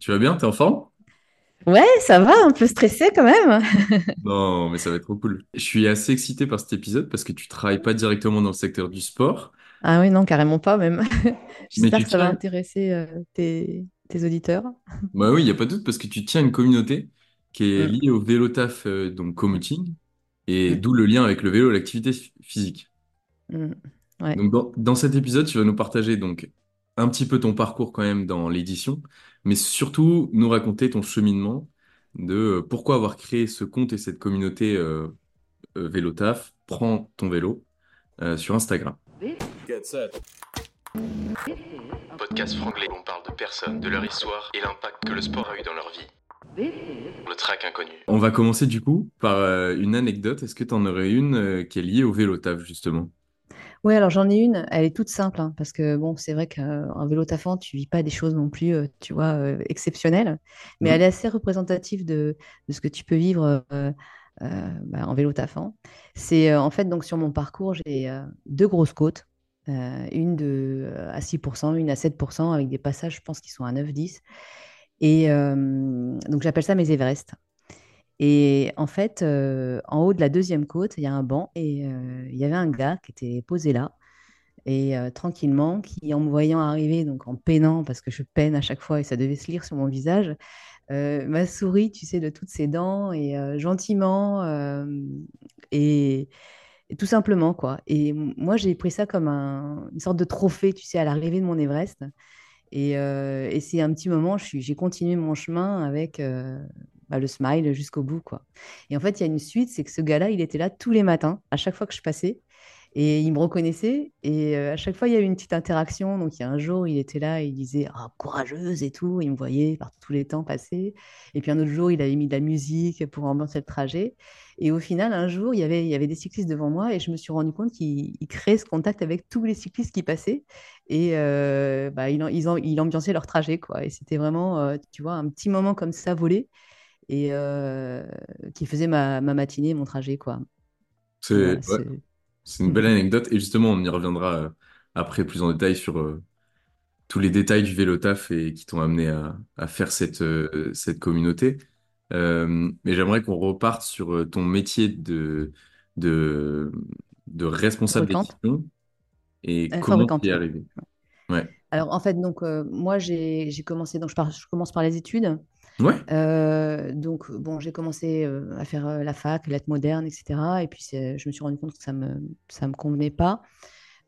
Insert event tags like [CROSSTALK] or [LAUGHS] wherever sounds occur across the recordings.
Tu vas bien? T'es en forme? Ouais, ça va, un peu stressé quand même. [LAUGHS] Non, mais ça va être trop cool. Je suis assez excité par cet épisode parce que tu travailles pas directement dans le secteur du sport, Ah oui, non, carrément pas même. [LAUGHS] J'espère que ça va intéresser euh, tes, tes auditeurs. Bah oui, il n'y a pas de doute parce que tu tiens une communauté qui est Mm, liée au vélo taf, euh, donc commuting, et mm, d'où le lien avec le vélo et l'activité phy- physique. mm. Ouais, Donc dans, dans cet épisode, tu vas nous partager donc un petit peu ton parcours quand même dans l'édition, mais surtout nous raconter ton cheminement de euh, pourquoi avoir créé ce compte et cette communauté euh, euh, Vélo Taf, prends ton vélo euh, sur Instagram. Podcast franglais, on parle de personnes, de leur histoire et l'impact que le sport a eu dans leur vie. Le track inconnu. On va commencer du coup par euh, une anecdote. Est-ce que tu en aurais une euh, qui est liée au vélo taf justement? Ouais, alors j'en ai une, elle est toute simple, hein, parce que bon, c'est vrai qu'un vélo tafant, tu vis pas des choses non plus, euh, tu vois, euh, exceptionnelles, mais elle Hmm est assez représentative de, de ce que tu peux vivre euh, bah, en vélo tafant. C'est en fait, donc sur mon parcours, j'ai deux grosses côtes, une de, à 6%, une à 7%, avec des passages, je pense, qui sont à 9-10. Et donc j'appelle ça mes Everest. Et en fait, euh, en haut de la deuxième côte, il y a un banc et euh, il y avait un gars qui était posé là et euh, tranquillement, qui en me voyant arriver, donc en peinant, parce que je peine à chaque fois et ça devait se lire sur mon visage, m'a souri, tu sais, de toutes ses dents et gentiment et, tout simplement quoi. Et moi, j'ai pris ça comme un- une sorte de trophée, tu sais, à l'arrivée de mon Everest. Et, c'est un petit moment, j'ai continué mon chemin avec bah, le smile jusqu'au bout, quoi. Et en fait, il y a une suite, c'est que ce gars-là, il était là tous les matins, à chaque fois que je passais, et il me reconnaissait. Et euh, à chaque fois, il y a eu une petite interaction. Donc, il y a un jour, il était là, il disait ah, courageuse et tout. Il me voyait par tous les temps passer. Et puis un autre jour, il avait mis de la musique pour ambiancer le trajet. Et au final, un jour, il y avait, il y avait des cyclistes devant moi, et je me suis rendu compte qu'il il créait ce contact avec tous les cyclistes qui passaient. Et euh, bah, il, ils, il ambiançait leur trajet, quoi. Et c'était vraiment, euh, tu vois, un petit moment comme ça volé et euh, qui faisait ma, ma matinée, mon trajet, quoi. C'est ouais, une belle anecdote et justement on y reviendra euh, après plus en détail sur euh, tous les détails du vélo taf et qui t'ont amené à, à faire cette, euh, cette communauté. Mais j'aimerais qu'on reparte sur ton métier de, de, de responsable d'édition et comment tu es arrivé. Ouais. Alors, en fait, donc, moi, j'ai commencé, donc je commence par les études. Euh, donc, bon, j'ai commencé euh, à faire euh, la fac, lettres modernes, etc. Et puis, je me suis rendu compte que ça me, ça me convenait pas.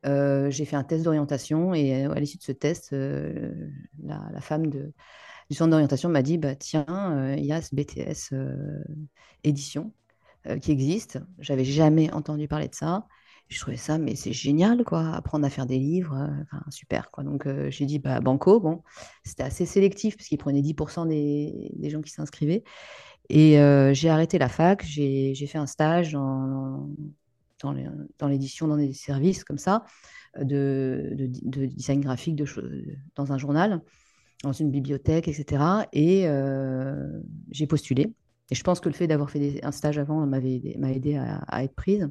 J'ai fait un test d'orientation et à l'issue de ce test, la, femme de, du centre d'orientation m'a dit, bah, tiens, il y a ce BTS édition qui existe. J'avais jamais entendu parler de ça. Je trouvais ça, mais c'est génial, quoi, apprendre à faire des livres, euh, enfin, super, quoi. Donc, euh, j'ai dit, bah, banco, bon, c'était assez sélectif, parce qu'ils prenaient 10% des, des gens qui s'inscrivaient. Et euh, j'ai arrêté la fac, j'ai fait un stage dans, l'édition, dans des services comme ça, de, de, de design graphique de, dans un journal, dans une bibliothèque, etc. Et j'ai postulé. Et je pense que le fait d'avoir fait un stage avant m'a aidé à être prise.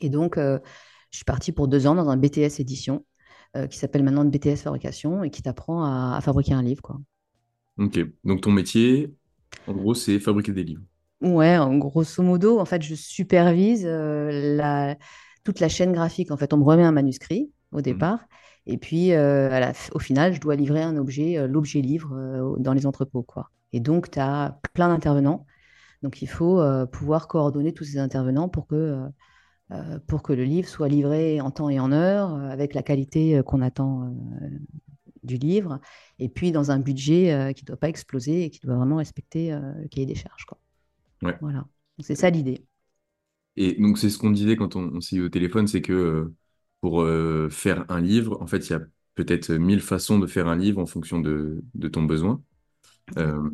Et donc, euh, je suis partie pour deux ans dans un BTS édition, euh, qui s'appelle maintenant BTS fabrication, et qui t'apprend à, à fabriquer un livre, quoi. Ok. Donc ton métier, en gros, c'est fabriquer des livres. Ouais, en grosso modo, en fait, je supervise euh, la, toute la chaîne graphique. En fait, on me remet un manuscrit au Mhm. départ, et puis à la f- au final, je dois livrer un objet, l'objet livre, dans les entrepôts, quoi. Et donc, tu as plein d'intervenants. Donc, il faut pouvoir coordonner tous ces intervenants pour que, pour que le livre soit livré en temps et en heure, euh, avec la qualité euh, qu'on attend euh, du livre, et puis dans un budget euh, qui ne doit pas exploser et qui doit vraiment respecter euh, le cahier des charges, quoi. Ouais. Voilà. C'est ça l'idée. Et donc, c'est ce qu'on disait quand on, on s'est eu au téléphone, c'est que euh, pour euh, faire un livre, en fait, il y a peut-être mille façons de faire un livre en fonction de, de ton besoin. Euh,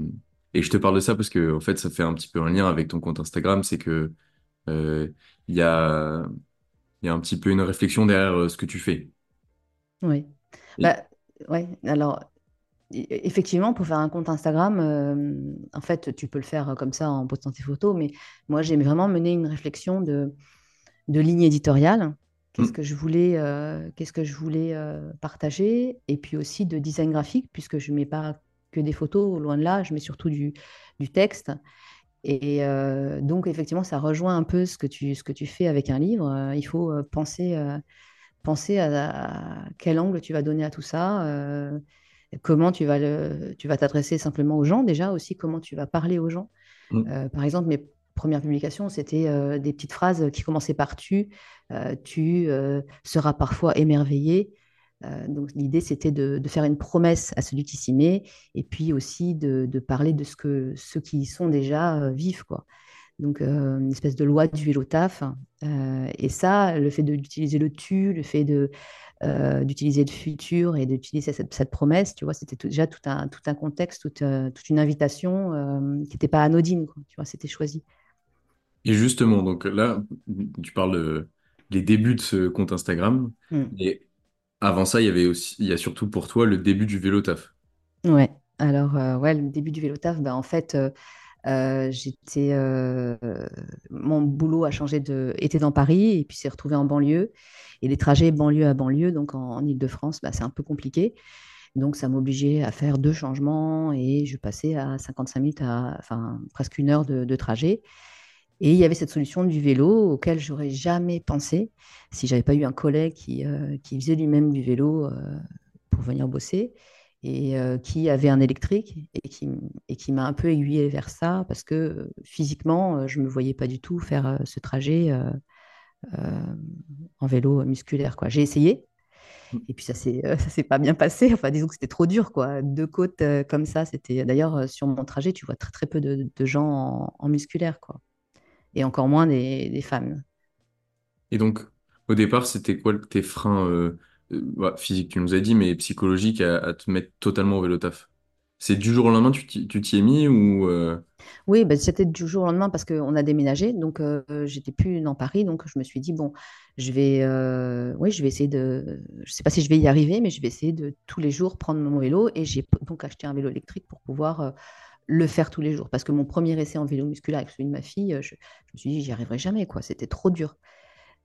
et je te parle de ça parce que, en fait, ça fait un petit peu un lien avec ton compte Instagram, c'est que euh, il y a, il y a un petit peu une réflexion derrière euh, ce que tu fais. Oui. Et- Bah, ouais. Alors, e- effectivement, pour faire un compte Instagram, euh, en fait, tu peux le faire comme ça en postant tes photos, mais moi, j'ai vraiment mené une réflexion de, de ligne éditoriale. Qu'est-ce Hmm, que je voulais, euh, qu'est-ce que je voulais euh, partager, et puis aussi de design graphique, puisque je mets pas que des photos, loin de là, je mets surtout du, du texte. Et euh, donc, effectivement, ça rejoint un peu ce que tu, ce que tu fais avec un livre. Euh, il faut euh, penser, penser à, quel angle tu vas donner à tout ça, comment tu vas, le, tu vas t'adresser simplement aux gens déjà, aussi comment tu vas parler aux gens. Mm. par exemple, mes premières publications, c'était des petites phrases qui commençaient par tu, tu seras parfois émerveillé. Euh, donc l'idée, c'était de, faire une promesse à celui qui s'y met, et puis aussi de, parler de ce que ceux qui y sont déjà euh, vivent, quoi. Donc euh, une espèce de loi du vélo taf. et ça, le fait d'utiliser le tu, le fait de d'utiliser le futur et d'utiliser cette, promesse, tu vois, c'était déjà tout un, tout un contexte, toute, toute une invitation qui n'était pas anodine, quoi, tu vois, c'était choisi. Et justement, donc là, tu parles des débuts de ce compte Instagram. Mm. Et avant ça, il y avait aussi, il y a surtout pour toi le début du vélo taf. Ouais, alors, euh, ouais, le début du vélo taf, ben, en fait, euh, euh, j'étais, mon boulot a changé de, était dans Paris et puis s'est retrouvé en banlieue. Et les trajets banlieue à banlieue, donc en, Ile-de-France, ben, c'est un peu compliqué. Donc, ça m'obligeait à faire deux changements et je passais à 55 minutes, à, enfin, presque une heure de trajet. Et il y avait cette solution du vélo auquel j'aurais jamais pensé si j'avais pas eu un collègue qui, euh, qui faisait lui-même du vélo euh, pour venir bosser et euh, qui avait un électrique et qui, et qui m'a un peu aiguillé vers ça parce que physiquement, je me voyais pas du tout faire ce trajet en vélo musculaire. Quoi. J'ai essayé. Et puis ça s'est [LAUGHS] ça s'est pas bien passé. Enfin, disons que c'était trop dur, quoi. Deux côtes comme ça, c'était. D'ailleurs, sur mon trajet, tu vois très très peu de, de gens en, en musculaire, quoi et encore moins des, femmes. Et donc, au départ, c'était quoi tes freins euh, euh, bah, physiques, tu nous as dit, mais psychologiques à, te mettre totalement au vélo taf? C'est du jour au lendemain, tu t'y es mis ou euh? Oui, bah, c'était du jour au lendemain parce qu'on a déménagé, donc j'étais plus dans Paris, donc je me suis dit bon, je vais, oui, je vais essayer de, je sais pas si je vais y arriver, mais je vais essayer de tous les jours prendre mon vélo et j'ai donc acheté un vélo électrique pour pouvoir le faire tous les jours. Parce que mon premier essai en vélo musculaire avec celui de ma fille, je, me suis dit, j'y arriverai jamais, quoi. C'était trop dur.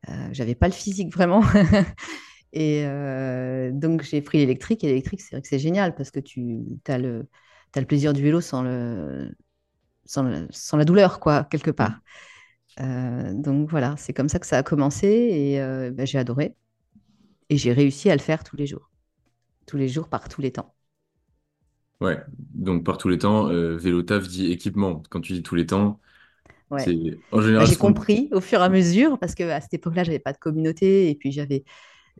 Euh, j'avais pas le physique vraiment. [LAUGHS] et euh, donc, j'ai pris l'électrique. Et l'électrique, c'est vrai que c'est génial parce que tu as le, as le plaisir du vélo sans, le, sans, sans la douleur, quoi, quelque part. Euh, donc voilà, c'est comme ça que ça a commencé et ben, j'ai adoré. Et j'ai réussi à le faire tous les jours. Tous les jours, par tous les temps. Ouais, donc par tous les temps, euh, vélo taf dit équipement. Quand tu dis tous les temps, c'est en général. J'ai compris au fur et à mesure parce qu'à cette époque-là, j'avais pas de communauté et puis j'avais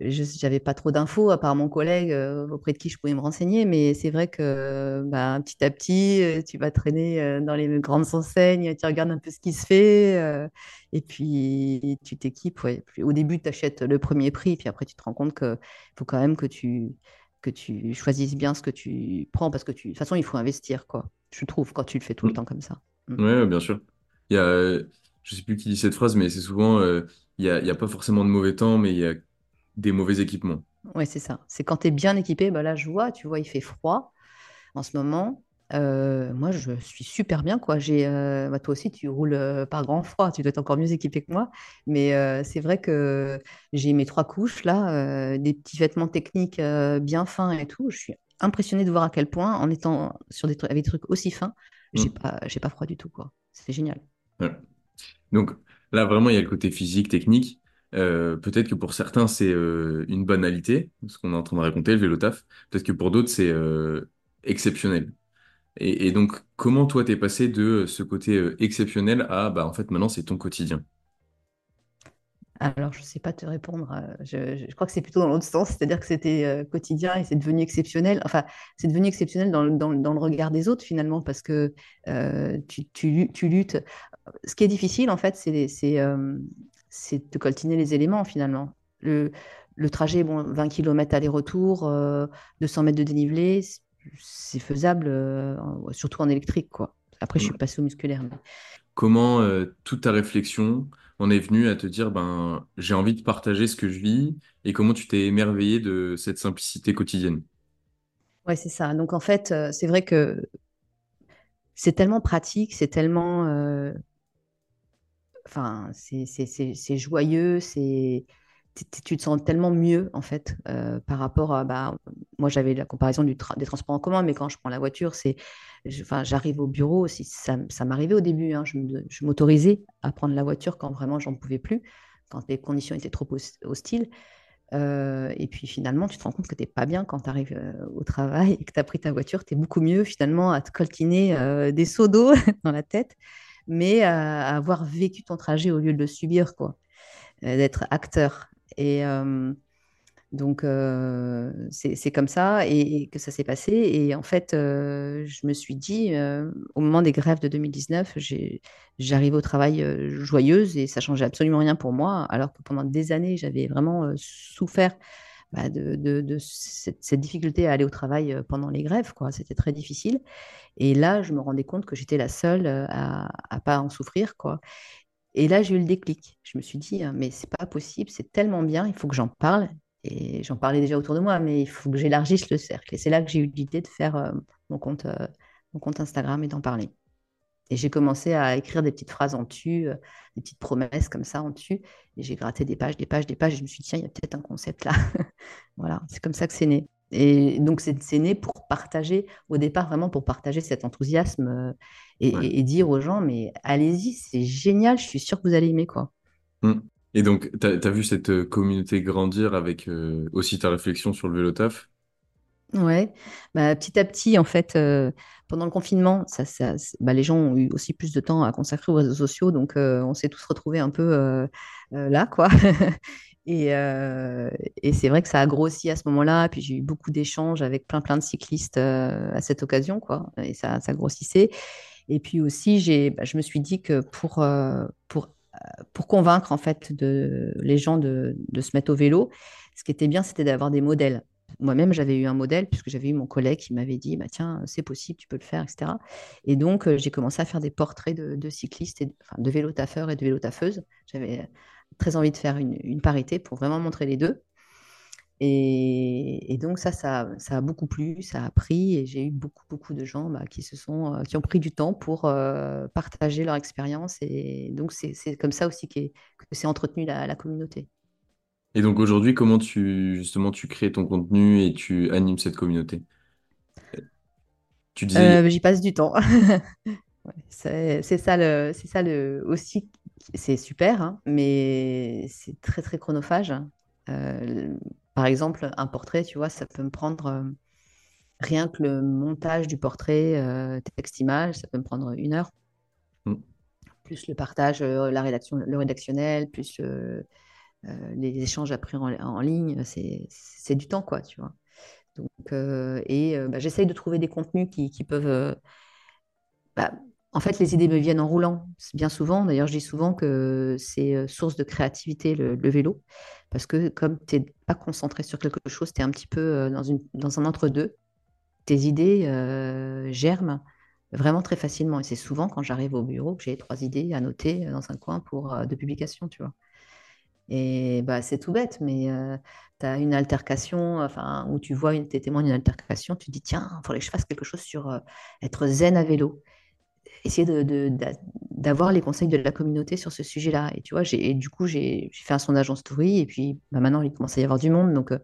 j'avais pas trop d'infos à part mon collègue euh, auprès de qui je pouvais me renseigner. Mais c'est vrai que bah, petit à petit, euh, tu vas traîner dans les grandes enseignes, tu regardes un peu ce qui se fait et puis tu t'équipes. Ouais. Au début, tu achètes le premier prix, puis après, tu te rends compte qu'il faut quand même que tu que tu choisisses bien ce que tu prends parce que tu... de toute façon, il faut investir, quoi. Je trouve, quand tu le fais tout le mm. temps comme ça. Mm. Oui, bien sûr. Il y a, je sais plus qui dit cette phrase, mais c'est souvent, euh, il n'y a, a pas forcément de mauvais temps, mais il y a des mauvais équipements. Oui, c'est ça. C'est quand tu es bien équipé, bah là, je vois, tu vois, il fait froid en ce moment. Euh, moi, je suis super bien, quoi. J'ai, euh, bah, toi aussi, tu roules euh, par grand froid, tu dois être encore mieux équipé que moi. Mais c'est vrai que j'ai mes trois couches là, des petits vêtements techniques bien fins et tout. Je suis impressionnée de voir à quel point, en étant sur des trucs, avec des trucs aussi fins, j'ai mmh. pas, j'ai pas froid du tout, quoi. C'est génial. Donc là, vraiment, il y a le côté physique, technique. peut-être que pour certains, c'est une banalité, ce qu'on est en train de raconter, le vélo taf. Peut-être que pour d'autres, c'est exceptionnel. Et, donc, comment toi, t'es passé de ce côté euh, exceptionnel à, bah, en fait, maintenant, c'est ton quotidien? Alors, je ne sais pas te répondre. Euh, je, crois que c'est plutôt dans l'autre sens, c'est-à-dire que c'était euh, quotidien et c'est devenu exceptionnel. Enfin, c'est devenu exceptionnel dans, le regard des autres finalement, parce que tu, luttes. Ce qui est difficile, en fait, c'est de coltiner les éléments finalement. Le, trajet, bon, 20 km aller-retour, 200 mètres de dénivelé, c'est faisable, euh, surtout en électrique, quoi. Après, je suis passée au musculaire. Comment euh, toute ta réflexion en est venue à te dire, ben, j'ai envie de partager ce que je vis et comment tu t'es émerveillée de cette simplicité quotidienne? Ouais, c'est ça. Donc, en fait, euh, c'est vrai que c'est tellement pratique, c'est tellement. Enfin, c'est joyeux, c'est tu te sens tellement mieux en fait par rapport à bah, moi j'avais la comparaison des transports en commun mais quand je prends la voiture c'est j'arrive au bureau aussi ça, m'arrivait au début hein, je m'autorisais à prendre la voiture quand vraiment j'en pouvais plus quand les conditions étaient trop hostiles. Et puis finalement tu te rends compte que tu n'es pas bien quand tu arrives au travail et que tu as pris ta voiture tu es beaucoup mieux finalement à te coltiner des seaux d'eau [LAUGHS] dans la tête mais à, avoir vécu ton trajet au lieu de le subir quoi d'être acteur et donc, c'est comme ça et, que ça s'est passé. Et en fait, je me suis dit, au moment des grèves de 2019, j'arrivais au travail joyeuse et ça changeait absolument rien pour moi, alors que pendant des années, j'avais vraiment souffert bah, de, cette, difficulté à aller au travail pendant les grèves. C'était très difficile. Et là, je me rendais compte que j'étais la seule à ne pas en souffrir. Et là, j'ai eu le déclic. Je me suis dit, «Ah, mais c'est pas possible, c'est tellement bien, il faut que j'en parle. Et j'en parlais déjà autour de moi, mais il faut que j'élargisse le cercle. Et c'est là que j'ai eu l'idée de faire euh, mon, compte, euh, mon compte Instagram et d'en parler. Et j'ai commencé à écrire des petites phrases en dessus, euh, des petites promesses comme ça en dessus. Et j'ai gratté des pages, des pages, des pages. Et je me suis dit, tiens, il y a peut-être un concept là. [LAUGHS] voilà, c'est comme ça que c'est né. Et donc, c'est né pour partager, au départ, vraiment pour partager cet enthousiasme euh, et, dire aux gens, mais allez-y, c'est génial, je suis sûre que vous allez aimer, quoi. Mmh. Et donc, tu as, vu cette euh, communauté grandir avec euh, aussi ta réflexion sur le vélo taf? Ouais, bah, petit à petit, en fait, pendant le confinement, ça, ça bah, les gens ont eu aussi plus de temps à consacrer aux réseaux sociaux, donc on s'est tous retrouvés un peu là, quoi. [LAUGHS] Euh, et, c'est vrai que ça a grossi à ce moment-là. Puis j'ai eu beaucoup d'échanges avec plein, plein de cyclistes euh, à cette occasion, quoi. Et ça, ça grossissait. Et puis aussi, bah, je me suis dit que pour, euh, pour, pour convaincre en fait de, les gens de, de, se mettre au vélo, ce qui était bien, c'était d'avoir des modèles. Moi-même, j'avais eu un modèle puisque j'avais eu mon collègue qui m'avait dit bah, Tiens, c'est possible, tu peux le faire, etc. Et donc, j'ai commencé à faire des portraits de, de cyclistes, et, enfin, de vélotaffeurs et de vélotaffeuses. J'avais très envie de faire une, parité pour vraiment montrer les deux. Et, donc ça, ça, a beaucoup plu, ça a pris, et j'ai eu beaucoup, beaucoup de gens bah, qui se sont, euh, qui ont pris du temps pour euh, partager leur expérience. Et donc c'est comme ça aussi que c'est entretenu la, communauté. Et donc aujourd'hui, comment tu justement tu crées ton contenu et tu animes cette communauté? Tu disais. Euh, j'y passe du temps. [LAUGHS] c'est ça le, c'est ça le aussi c'est super, hein, mais c'est très très chronophage. Euh, par exemple, un portrait, tu vois, ça peut me prendre euh, rien que le montage du portrait euh, texte-image, ça peut me prendre une heure. Mm. Plus le partage, la rédaction, le rédactionnel, plus les échanges après en, ligne, c'est du temps, quoi, tu vois. Donc, et bah, j'essaye de trouver des contenus qui, peuvent bah, en fait, les idées me viennent en roulant. Bien souvent, d'ailleurs, je dis souvent que c'est euh, source de créativité le, vélo, parce que comme tu n'es pas concentré sur quelque chose, tu es un petit peu euh, dans, un entre-deux, tes idées euh, germent vraiment très facilement. Et c'est souvent quand j'arrive au bureau que j'ai trois idées à noter dans un coin pour, de publication, tu vois. Et bah, c'est tout bête, mais tu as une altercation, enfin, où tu vois, une, es témoin d'une altercation, tu te dis, tiens, il faudrait que je fasse quelque chose sur être zen à vélo essayer d'avoir les conseils de la communauté sur ce sujet-là. Et tu vois, et du coup, j'ai fait un sondage en story, et puis bah, maintenant, il commence à y avoir du monde, donc euh,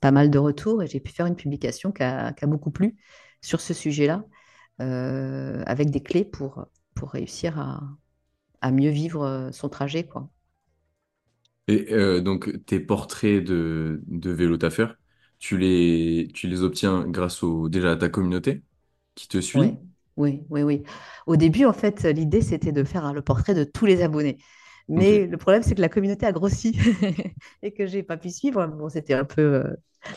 pas mal de retours, et j'ai pu faire une publication qui a, beaucoup plu sur ce sujet-là, euh, avec des clés pour, pour réussir à, à mieux vivre euh, son trajet. Quoi. Et donc, tes portraits de, de vélo tu les, tu les obtiens grâce au, déjà à ta communauté qui te suit? Oui, oui, oui. Au début, en fait, l'idée, c'était de faire le portrait de tous les abonnés. Mais le problème, c'est que la communauté a grossi [LAUGHS] et que j'ai pas pu suivre. Bon, c'était un peu euh,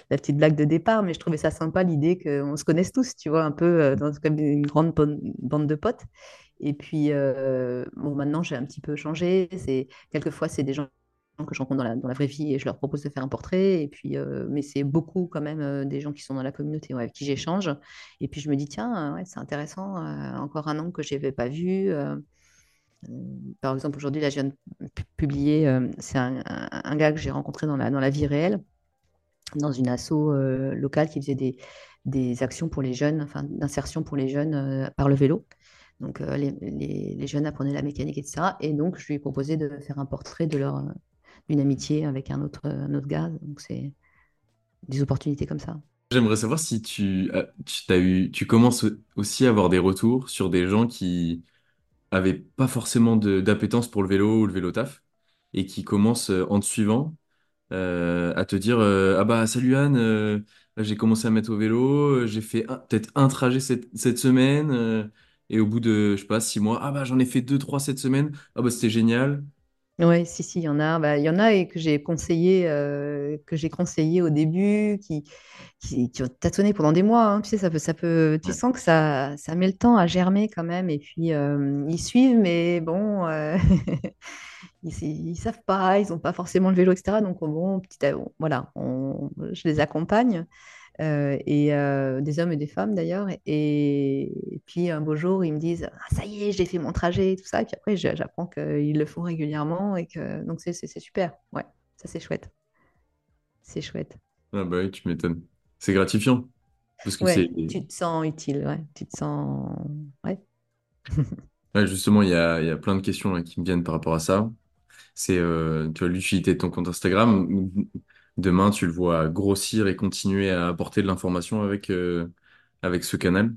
la petite blague de départ, mais je trouvais ça sympa l'idée qu'on se connaisse tous, tu vois, un peu euh, dans comme une grande bande de potes. Et puis, euh, bon, maintenant, j'ai un petit peu changé. C'est quelquefois, c'est des gens que je rencontre dans la, dans la, vraie vie et je leur propose de faire un portrait. Et puis, euh, mais c'est beaucoup quand même euh, des gens qui sont dans la communauté avec qui j'échange. Et puis je me dis, tiens, ouais, c'est intéressant, euh, encore un angle que je n'avais pas vu. par exemple, aujourd'hui, là, je viens c'est un, un, gars que j'ai rencontré dans la, dans la vie réelle, dans une asso locale qui faisait des, des actions pour les jeunes, enfin d'insertion pour les jeunes par le vélo. Donc les, les, jeunes apprenaient la mécanique, etc. Et donc je lui ai proposé de faire un portrait de leur, d'une amitié avec un autre, autre gars. Donc, c'est des opportunités comme ça. J'aimerais savoir si tu, as- tu, t'as eu, tu commences aussi à avoir des retours sur des gens qui avaient pas forcément d'appétence pour le vélo ou le vélo taf et qui commencent euh, en te suivant euh, à te dire euh, Ah bah salut Anne, j'ai commencé à mettre au vélo, j'ai fait peut-être un trajet cette, cette semaine et au bout de, je sais pas, six mois, ah bah j'en ai fait deux, trois cette semaine, ah bah c'était génial. Oui, si, si, il y en a. Bah, il y en a et que j'ai conseillé, euh, que j'ai conseillé au début, qui, qui, qui ont tâtonné pendant des mois. hein. Tu sais, ça peut, ça peut, tu Ouais. sens que ça, ça met le temps à germer quand même. Et puis, euh, ils suivent, mais bon, euh, [LAUGHS] ils, ils savent pas, ils n'ont pas forcément le vélo, etc. Donc, bon, petit à- voilà, on- je les accompagne. Euh, et euh, des hommes et des femmes d'ailleurs. Et, et puis un beau jour, ils me disent Ah, Ça y est, j'ai fait mon trajet, et tout ça. Et puis après, j'apprends qu'ils le font régulièrement. Et que... Donc, c'est super. Ouais, ça, c'est chouette. C'est chouette. Ah bah oui, tu m'étonnes. C'est gratifiant parce que Ouais, tu te sens utile. Ouais, tu te sens. Ouais. [LAUGHS] ouais, justement il y a, y a plein de questions là, qui me viennent par rapport à ça. C'est euh, l'utilité de ton compte Instagram. Demain, tu le vois grossir et continuer à apporter de l'information avec euh, avec ce canal?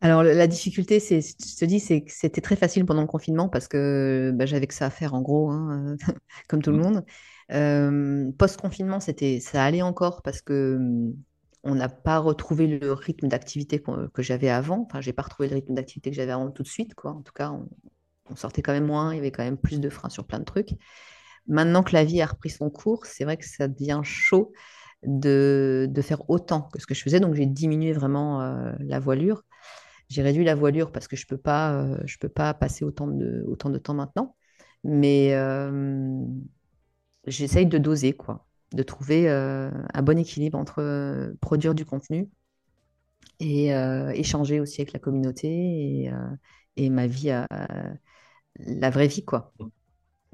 Alors, la difficulté, c'est, je te dis, c'est que c'était très facile pendant le confinement parce que bah, j'avais que ça à faire en gros, hein, [LAUGHS] comme tout le Mm. monde. Euh, post-confinement, c'était, ça allait encore parce que hum, on n'a pas retrouvé le rythme d'activité que j'avais avant. Enfin, j'ai pas retrouvé le rythme d'activité que j'avais avant tout de suite, quoi. En tout cas, on, on sortait quand même moins, il y avait quand même plus de freins sur plein de trucs. Maintenant que la vie a repris son cours, c'est vrai que ça devient chaud de, faire autant que ce que je faisais. Donc, j'ai diminué vraiment euh, la voilure. J'ai réduit la voilure parce que je peux pas, euh, peux pas passer autant de, temps maintenant. Mais euh, j'essaye de doser, quoi, de trouver un bon équilibre entre produire du contenu et échanger aussi avec la communauté et, et ma vie, à- la vraie vie, quoi.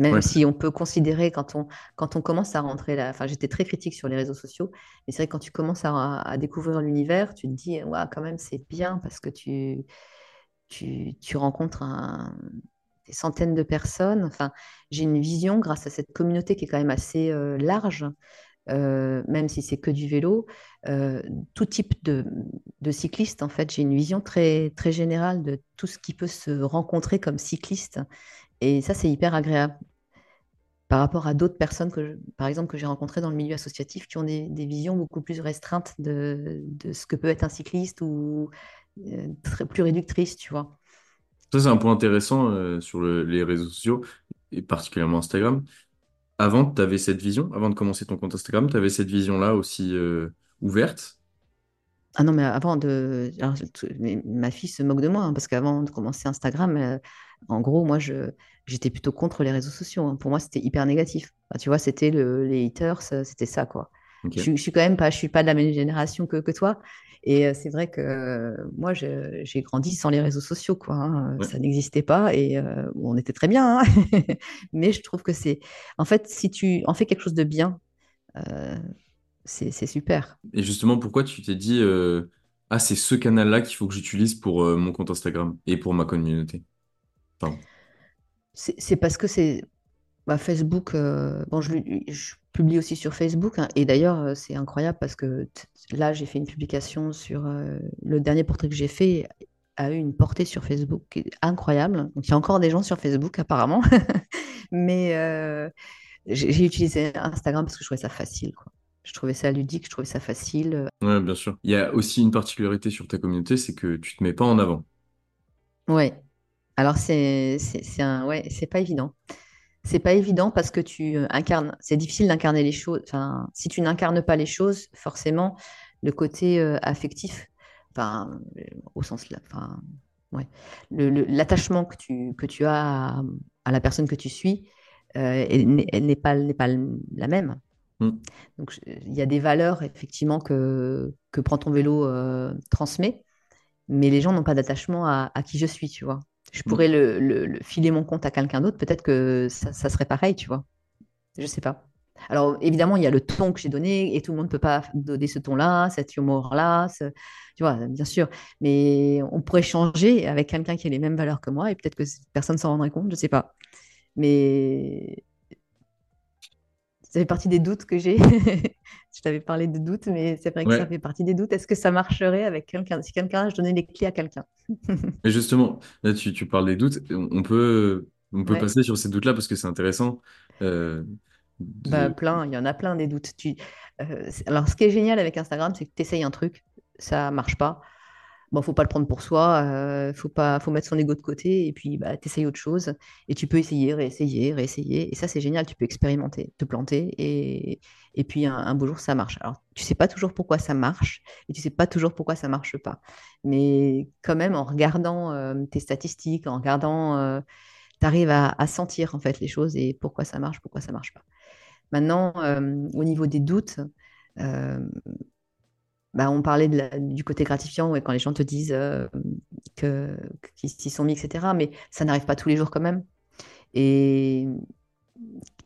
Même Ouais, si on peut considérer quand on, quand on commence à rentrer là, enfin j'étais très critique sur les réseaux sociaux, mais c'est vrai que quand tu commences à, à découvrir l'univers, tu te dis, ouais, quand même c'est bien parce que tu, tu, tu rencontres un- des centaines de personnes. Enfin, j'ai une vision grâce à cette communauté qui est quand même assez euh, large, euh, même si c'est que du vélo, euh, tout type de, de cycliste, en fait, j'ai une vision très, très générale de tout ce qui peut se rencontrer comme cycliste. Et ça, c'est hyper agréable par rapport à d'autres personnes, que je- par exemple, que j'ai rencontrées dans le milieu associatif, qui ont des, des visions beaucoup plus restreintes de, de ce que peut être un cycliste ou euh, très, plus réductrices, tu vois. ça c'est un point intéressant euh, sur le- les réseaux sociaux et particulièrement Instagram. Avant, tu avais cette vision, avant de commencer ton compte Instagram, tu avais cette vision-là aussi euh, ouverte? Ah non, mais avant de... alors, ma fille se moque de moi, hein, parce qu'avant de commencer Instagram, euh, en gros, moi, je, j'étais plutôt contre les réseaux sociaux. hein. Pour moi, c'était hyper négatif. Enfin, tu vois, c'était le, les haters, euh, c'était ça, quoi. Je, Ok. suis- quand même pas, je suis pas de la même génération que, que toi. Et euh, c'est vrai que euh, moi, je- j'ai grandi sans les réseaux sociaux, quoi. hein. Ouais. Ça n'existait pas et euh, on était très bien. hein. [LAUGHS] Mais je trouve que c'est... En fait, si tu en fais quelque chose de bien, euh, c'est c'est super. Et justement, pourquoi tu t'es dit, euh, ah, c'est ce canal-là qu'il faut que j'utilise pour mon compte Instagram et pour ma communauté? Pardon. C'est parce que c'est... bah, Facebook, euh, bon, je, publie aussi sur Facebook. hein. et d'ailleurs, euh, c'est incroyable parce que là, j'ai fait une publication sur euh, le dernier portrait que j'ai fait a eu une portée sur Facebook qui est incroyable. Donc, il y a encore des gens sur Facebook apparemment. [LAUGHS] Mais euh, j'ai j'ai utilisé Instagram parce que je trouvais ça facile, quoi. Je trouvais ça ludique, je trouvais ça facile. Ouais, bien sûr. Il y a aussi une particularité sur ta communauté, c'est que tu te mets pas en avant. Ouais. Alors, c'est un... ouais, c'est pas évident. C'est pas évident parce que tu euh, incarnes, c'est difficile d'incarner les choses. Enfin, si tu n'incarnes pas les choses, forcément, le côté euh, affectif, enfin, euh, au sens là, enfin, ouais, l'attachement que tu, que tu as à, à la personne que tu suis, euh, n'est pas, n'est pas la même. Hmm. Donc, il y a des valeurs, effectivement, que, que Prends ton vélo transmet, mais les gens n'ont pas d'attachement à, à qui je suis, tu vois. Je pourrais le, le- le filer mon compte à quelqu'un d'autre, peut-être que ça, ça serait pareil, tu vois. Je sais pas. Alors, évidemment, il y a le ton que j'ai donné et tout le monde ne peut pas donner ce ton-là, cet humour-là, ce- tu vois, bien sûr. Mais on pourrait changer avec quelqu'un qui a les mêmes valeurs que moi et peut-être que personne ne s'en rendrait compte, je sais pas. Mais ça fait partie des doutes que j'ai. [LAUGHS] je t'avais parlé de doutes, mais c'est vrai que ça fait partie des doutes. Est-ce que ça marcherait avec quelqu'un si quelqu'un, je donnais les clés à quelqu'un? [LAUGHS] Mais justement, là, tu, tu parles des doutes. On peut, on peut Ouais. passer sur ces doutes-là parce que c'est intéressant. Euh, Bah, plein, il y en a plein des doutes. Tu... euh, alors, ce qui est génial avec Instagram, c'est que tu essayes un truc, ça marche pas. Bon, faut pas le prendre pour soi, euh, faut pas, faut mettre son ego de côté et puis bah, t'essayes autre chose et tu peux essayer, réessayer, réessayer et ça c'est génial, tu peux expérimenter, te planter et, et puis un, beau jour ça marche. Alors tu sais pas toujours pourquoi ça marche et tu sais pas toujours pourquoi ça marche pas, mais quand même en regardant euh, tes statistiques, en regardant, tu arrives à, sentir en fait les choses et pourquoi ça marche, pourquoi ça marche pas. Maintenant, euh, au niveau des doutes, euh, bah, on parlait de la- du côté gratifiant, ouais, quand les gens te disent euh, que, qu'ils s'y sont mis, etc. Mais ça n'arrive pas tous les jours quand même. Et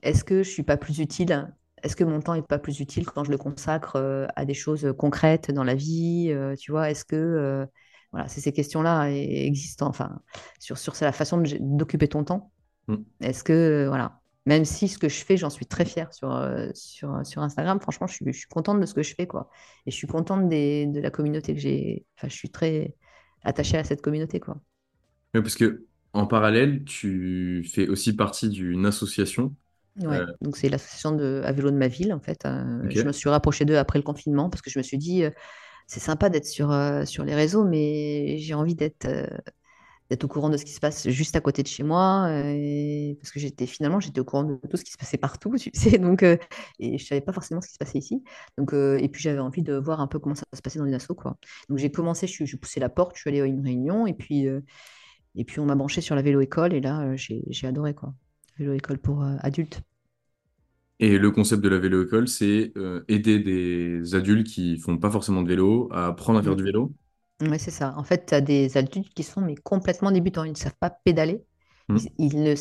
est-ce que je suis pas plus utile? Est-ce que mon temps est pas plus utile quand je le consacre euh, à des choses concrètes dans la vie? euh, tu vois, est-ce que euh, voilà, c'est ces questions-là existent, enfin, sur, sur la façon d'occuper ton temps. Mm. Est-ce que, voilà, même si ce que je fais, j'en suis très fière sur, euh, sur, sur Instagram, franchement, je suis, je suis contente de ce que je fais, quoi. Et je suis contente des, de la communauté que j'ai. Enfin, je suis très attachée à cette communauté, quoi. Ouais, parce que en parallèle, tu fais aussi partie d'une association. Ouais, Euh, donc c'est l'association de à vélo de ma ville, en fait. Euh, je me suis rapprochée d'eux après le confinement parce que je me suis dit, euh, c'est sympa d'être sur, euh, sur les réseaux, mais j'ai envie d'être d'être au courant de ce qui se passe juste à côté de chez moi, euh, et- parce que j'étais finalement j'étais au courant de tout ce qui se passait partout, [LAUGHS] tu sais, donc euh, et je savais pas forcément ce qui se passait ici. Donc euh, et puis j'avais envie de voir un peu comment ça se passait dans une asso, quoi. Donc j'ai commencé, je poussé la porte, je suis allée à une réunion et puis euh, et puis on m'a branché sur la vélo école et là j'ai adoré quoi. Vélo école pour adultes. Et le concept de la vélo-école, c'est euh, aider des adultes qui font pas forcément de vélo à apprendre à faire Mm. du vélo? Ouais, c'est ça. En fait, tu as des adultes qui sont mais complètement débutants. Ils ne savent pas pédaler. Mm. Ils, ils ne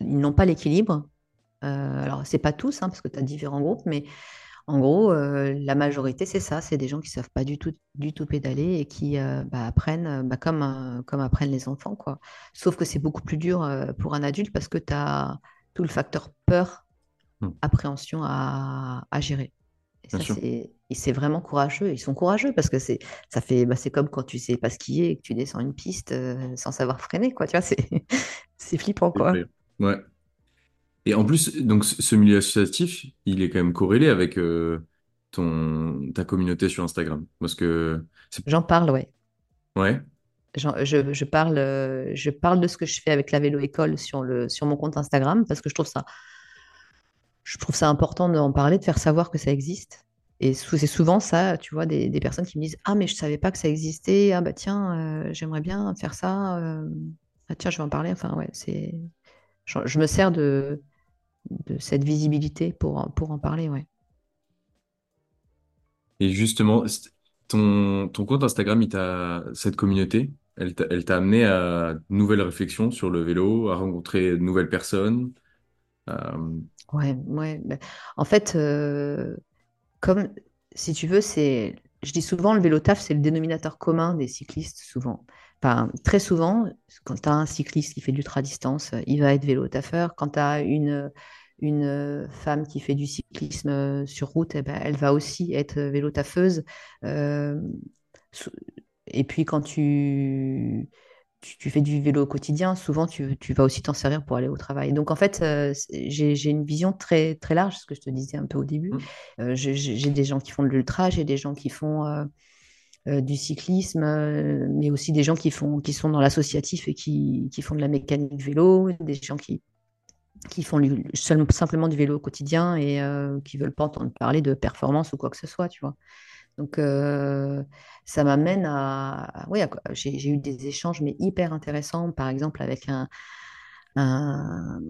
n'ont pas l'équilibre. Euh, alors, c'est pas tous, hein, parce que tu as différents groupes, mais en gros, euh, la majorité, c'est ça. C'est des gens qui savent pas du tout, du tout pédaler et qui euh, bah, apprennent euh, bah, comme, comme apprennent les enfants, quoi. Sauf que c'est beaucoup plus dur pour un adulte parce que tu as tout le facteur peur, Mm. appréhension à, à gérer. Et c'est, vraiment courageux. Ils sont courageux parce que c'est, ça fait, bah, c'est comme quand tu sais pas skier et que tu descends une piste euh, sans savoir freiner, quoi. Tu vois, c'est, [LAUGHS] c'est flippant, quoi. Ouais. Et en plus, donc ce milieu associatif, il est quand même corrélé avec euh, ton ta communauté sur Instagram. Parce que c'est J'en parle, ouais. ouais, je, je parle, euh, je parle de ce que je fais avec la vélo école sur le, sur mon compte Instagram parce que je trouve ça, je trouve ça important d'en parler, de faire savoir que ça existe. Et c'est souvent ça, tu vois, des, personnes qui me disent, Ah, mais je savais pas que ça existait. Ah, bah tiens, euh, j'aimerais bien faire ça. euh. Ah, tiens, je vais en parler. Enfin, ouais, c'est, je, me sers de, cette visibilité pour, pour en parler, ouais. et justement ton ton compte Instagram, il cette communauté, elle t'a amené à de nouvelles réflexions sur le vélo, à rencontrer de nouvelles personnes? Ouais, ouais. bah, En fait, euh, comme si tu veux, c'est, je dis souvent, le vélo taf, c'est le dénominateur commun des cyclistes, souvent. Enfin, très souvent, quand tu as un cycliste qui fait de l'ultra-distance, euh, il va être vélo tafeur. Quand tu as une, une femme qui fait du cyclisme sur route, eh ben, elle va aussi être vélo tafeuse. Euh, et puis, quand tu, tu, tu fais du vélo au quotidien, souvent, tu, tu vas aussi t'en servir pour aller au travail. Donc, en fait, euh, j'ai, une vision très, très large, ce que je te disais un peu au début. hmm, Euh, j'ai des gens qui font de l'ultra, j'ai des gens qui font euh, du cyclisme, mais aussi des gens qui font, qui sont dans l'associatif et qui, qui font de la mécanique vélo, des gens qui, qui font du- seul- simplement du vélo au quotidien et qui veulent pas entendre parler de performance ou quoi que ce soit, tu vois. Donc, euh, ça m'amène à... Oui, j'ai eu des échanges, mais hyper intéressants, par exemple, avec un, un,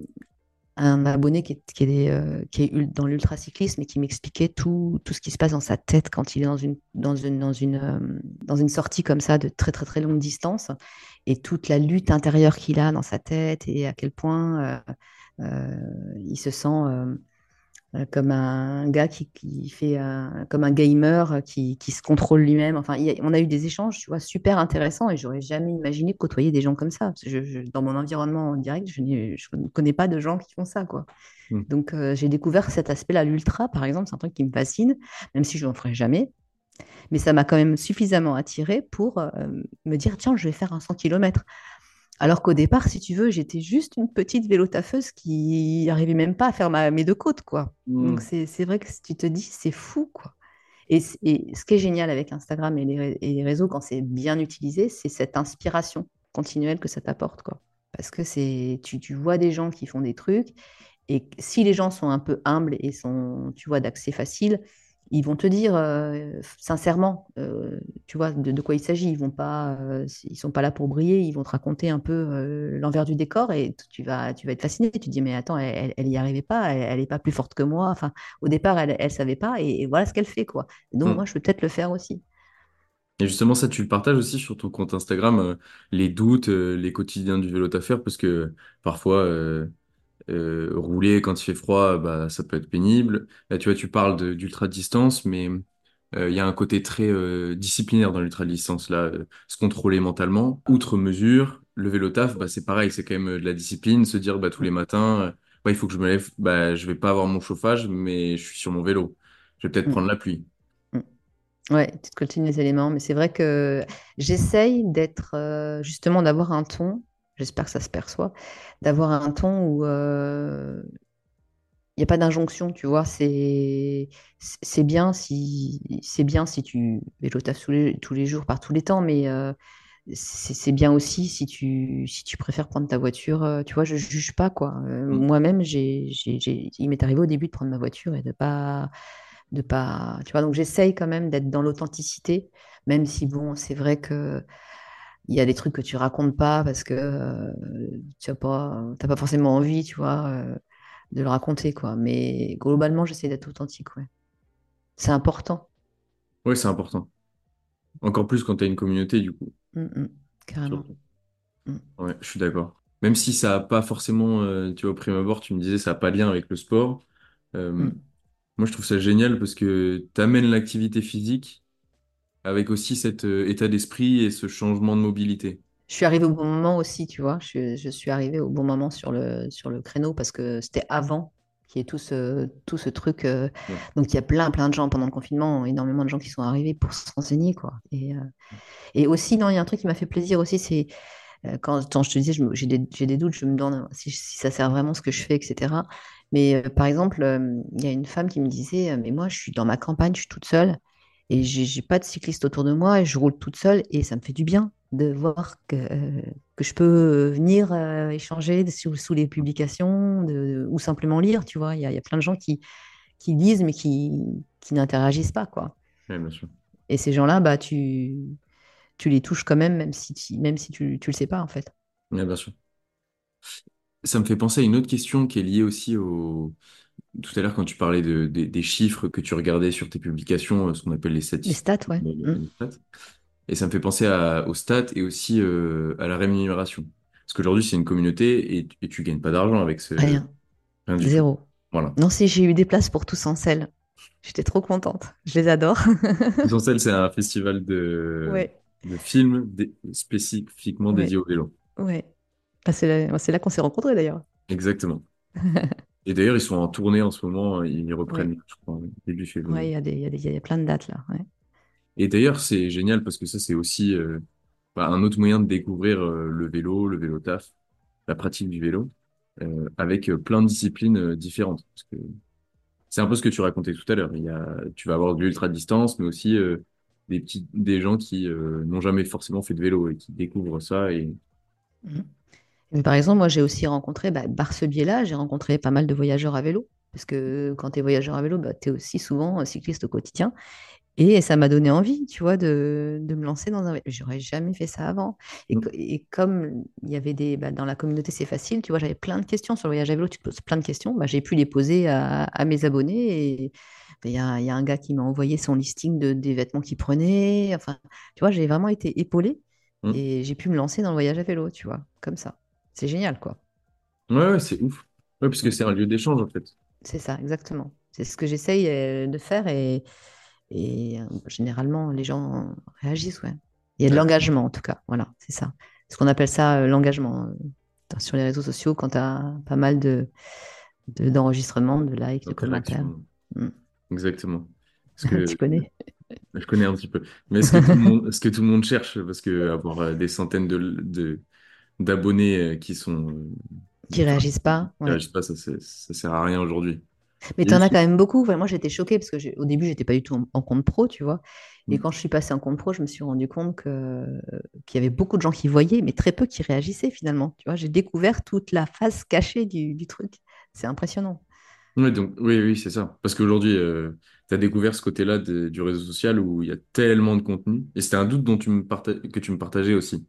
abonné qui est, qui est, euh, qui est dans l'ultracyclisme et qui m'expliquait tout, tout ce qui se passe dans sa tête quand il est dans une, dans une, dans une, euh, dans une sortie comme ça de très, très, très longue distance et toute la lutte intérieure qu'il a dans sa tête et à quel point euh, il se sent... euh, euh, comme un gars qui, qui fait un- comme un gamer euh, qui, qui se contrôle lui-même. Enfin, a- on a eu des échanges, tu vois, super intéressants et j'aurais jamais imaginé côtoyer des gens comme ça. Parce que je- je- dans mon environnement en direct, je, ne connais pas de gens qui font ça, quoi. Mm. Donc, euh, j'ai découvert cet aspect-là. L'ultra, par exemple, c'est un truc qui me fascine, même si je n'en ferai jamais. Mais ça m'a quand même suffisamment attiré pour euh, me dire, tiens, je vais faire un 100 km. Alors qu'au départ, si tu veux, j'étais juste une petite vélo-taffeuse qui n'arrivait même pas à faire ma, mes deux côtes, quoi. Donc Mm. c'est c'est vrai que si tu te dis, c'est fou, quoi. Et, et ce qui est génial avec Instagram et les, et les réseaux, quand c'est bien utilisé, c'est cette inspiration continuelle que ça t'apporte, quoi. Parce que c'est, tu, tu vois des gens qui font des trucs, et si les gens sont un peu humbles et sont, tu vois, d'accès facile, ils vont te dire euh, sincèrement, euh, tu vois, de, de quoi il s'agit. Ils vont pas, euh, ils sont pas là pour briller. Ils vont te raconter un peu l'envers du décor et tu vas, tu vas être fasciné. Tu te dis mais attends, elle, elle, elle y arrivait pas. Elle, elle est pas plus forte que moi. Enfin, au départ, elle, elle savait pas et, et voilà ce qu'elle fait quoi. Donc moi, Mm. je peux peut-être le faire aussi. Et justement, ça, tu le partages aussi sur ton compte Instagram, les doutes, les quotidiens du vélo faire parce que parfois, euh, rouler quand il fait froid, bah, ça peut être pénible. Là, tu vois, tu parles d'ultra-distance, mais euh, il y a un côté très euh, disciplinaire dans l'ultra-distance, là, se contrôler mentalement. Outre mesure, le vélo taf, bah, c'est pareil, c'est quand même de la discipline, se dire bah, tous les matins, ouais, il faut que je me lève, bah, je vais pas avoir mon chauffage, mais je suis sur mon vélo. Je vais peut-être Mm, prendre la pluie. mm. Ouais, tu te coltines les éléments, mais c'est vrai que j'essaye d'être euh, justement d'avoir un ton. J'espère que ça se perçoit, d'avoir un ton où euh, il n'y a pas d'injonction, tu vois. C'est bien si c'est bien si tu vélo taf tous les, tous les jours par tous les temps, mais euh, c'est bien aussi si tu si tu préfères prendre ta voiture. euh, tu vois, je juge pas quoi. Euh, Mm. moi-même, il m'est arrivé au début de prendre ma voiture et de pas de pas. Tu vois, donc j'essaye quand même d'être dans l'authenticité, même si bon, c'est vrai que il y a des trucs que tu racontes pas parce que euh, tu as pas t'as pas forcément envie, tu vois. euh, de le raconter, quoi. Mais globalement, j'essaie d'être authentique, ouais. C'est important. Ouais, c'est important. Encore plus quand tu as une communauté, du coup. Mm, mm, carrément. Mm, Ouais, je suis d'accord. Même si ça n'a pas forcément, euh, tu vois, au prime abord, tu me disais, ça n'a pas de lien avec le sport. Moi, je trouve ça génial parce que tu amènes l'activité physique avec aussi cet euh, état d'esprit et ce changement de mobilité. Je suis arrivée au bon moment aussi, tu vois. Je, je suis arrivée au bon moment sur le, sur le créneau parce que c'était avant qu'il y ait tout ce, tout ce truc. euh, Ouais. Donc, il y a plein, plein de gens pendant le confinement, énormément de gens qui sont arrivés pour se renseigner, quoi. Et, euh, et aussi, non, il y a un truc qui m'a fait plaisir aussi, c'est euh, quand, quand je te disais, j'ai des, des doutes, je me demande si, si ça sert vraiment ce que je fais, etc. Mais par exemple, il y a une femme qui me disait, mais moi, je suis dans ma campagne, je suis toute seule et j'ai pas de cycliste autour de moi et je roule toute seule et ça me fait du bien de voir que, euh, que je peux venir euh, échanger sous, sous les publications de- ou simplement lire, tu vois. Il y a, il y a plein de gens qui, qui lisent mais qui, qui n'interagissent pas, quoi. Ouais, bien sûr. Et ces gens-là, bah, tu, tu les touches quand même, même si, tu- même si tu, tu le sais pas, en fait. Ouais, bien sûr. Ça me fait penser à une autre question qui est liée aussi au... Tout à l'heure, quand tu parlais de, des des chiffres que tu regardais sur tes publications, euh, ce qu'on appelle les Les statistiques. stats, ouais. les- Mm. les stats. Et ça me fait penser à, aux stats et aussi euh, à la rémunération. Parce qu'aujourd'hui, c'est une communauté et, et tu gagnes pas d'argent avec ce... Rien. Rien du. Zéro. Voilà. Non, si j'ai eu des places pour tous en selle. J'étais trop contente. Je les adore. [LAUGHS] Essentiel, c'est un festival de, Ouais, de films dé- spécifiquement ouais, dédié au vélo. ouais. Ah, c'est là, c'est là qu'on s'est rencontrés d'ailleurs. Exactement. [LAUGHS] Et d'ailleurs, ils sont en tournée en ce moment, ils Ouais, reprennent, je crois, début février. y a des, il y a y plein de dates là. Ouais. Et d'ailleurs, c'est génial parce que ça, c'est aussi euh, bah, un autre moyen de découvrir euh, le vélo, le vélo taf, la pratique du vélo, euh, avec plein de disciplines différentes. Parce que c'est un peu ce que tu racontais tout à l'heure. Il y a, tu vas avoir de l'ultra distance, mais aussi des petits, des gens qui n'ont jamais forcément fait de vélo et qui découvrent ça. Et Mhm. Mais par exemple, moi, j'ai aussi rencontré, bah, par ce biais-là, j'ai rencontré pas mal de voyageurs à vélo. Parce que quand tu es voyageur à vélo, bah, tu es aussi souvent cycliste au quotidien. Et ça m'a donné envie, tu vois, de, de me lancer dans un... J'aurais jamais fait ça avant. Et, et comme il y avait des... bah, dans la communauté, c'est facile, tu vois, j'avais plein de questions sur le voyage à vélo, tu te poses plein de questions, bah, j'ai pu les poser à, à mes abonnés. Et bah, il y a, il y a un gars qui m'a envoyé son listing de, des vêtements qu'il prenait. Enfin, tu vois, j'ai vraiment été épaulée Hum. et j'ai pu me lancer dans le voyage à vélo, tu vois, comme ça. C'est génial, quoi. ouais, ouais, c'est ouf. Ouais, parce que c'est un lieu d'échange en fait. C'est ça, exactement. C'est ce que j'essaye euh, de faire et, et euh, généralement, les gens réagissent, ouais. Il y a de l'engagement, en tout cas. Voilà, c'est ça. Ce qu'on appelle ça euh, l'engagement euh, sur les réseaux sociaux quand tu as pas mal de, de- d'enregistrements, de likes, de commentaires. Mm. Exactement. [LAUGHS] Parce que Tu connais? [LAUGHS] je connais un petit peu. Mais est-ce que tout le monde, est-ce que tout le monde cherche? Parce que avoir des centaines de, de- d'abonnés euh, qui sont, euh, Qui réagissent pas? qui Ouais. réagissent pas, ça, ça sert à rien aujourd'hui. Mais tu en as quand même beaucoup. Enfin, moi, j'étais choquée parce que au début, j'étais pas du tout en, en compte pro, tu vois. Et Mm. quand je suis passée en compte pro, je me suis rendu compte que, qu'il y avait beaucoup de gens qui voyaient, mais très peu qui réagissaient finalement. Tu vois, j'ai découvert toute la face cachée du, du truc. C'est impressionnant. Ouais, donc, oui, oui, c'est ça. Parce qu'aujourd'hui, tu as découvert ce côté-là du réseau social où il y a tellement de contenu. Et c'était un doute dont tu me que tu me partageais aussi.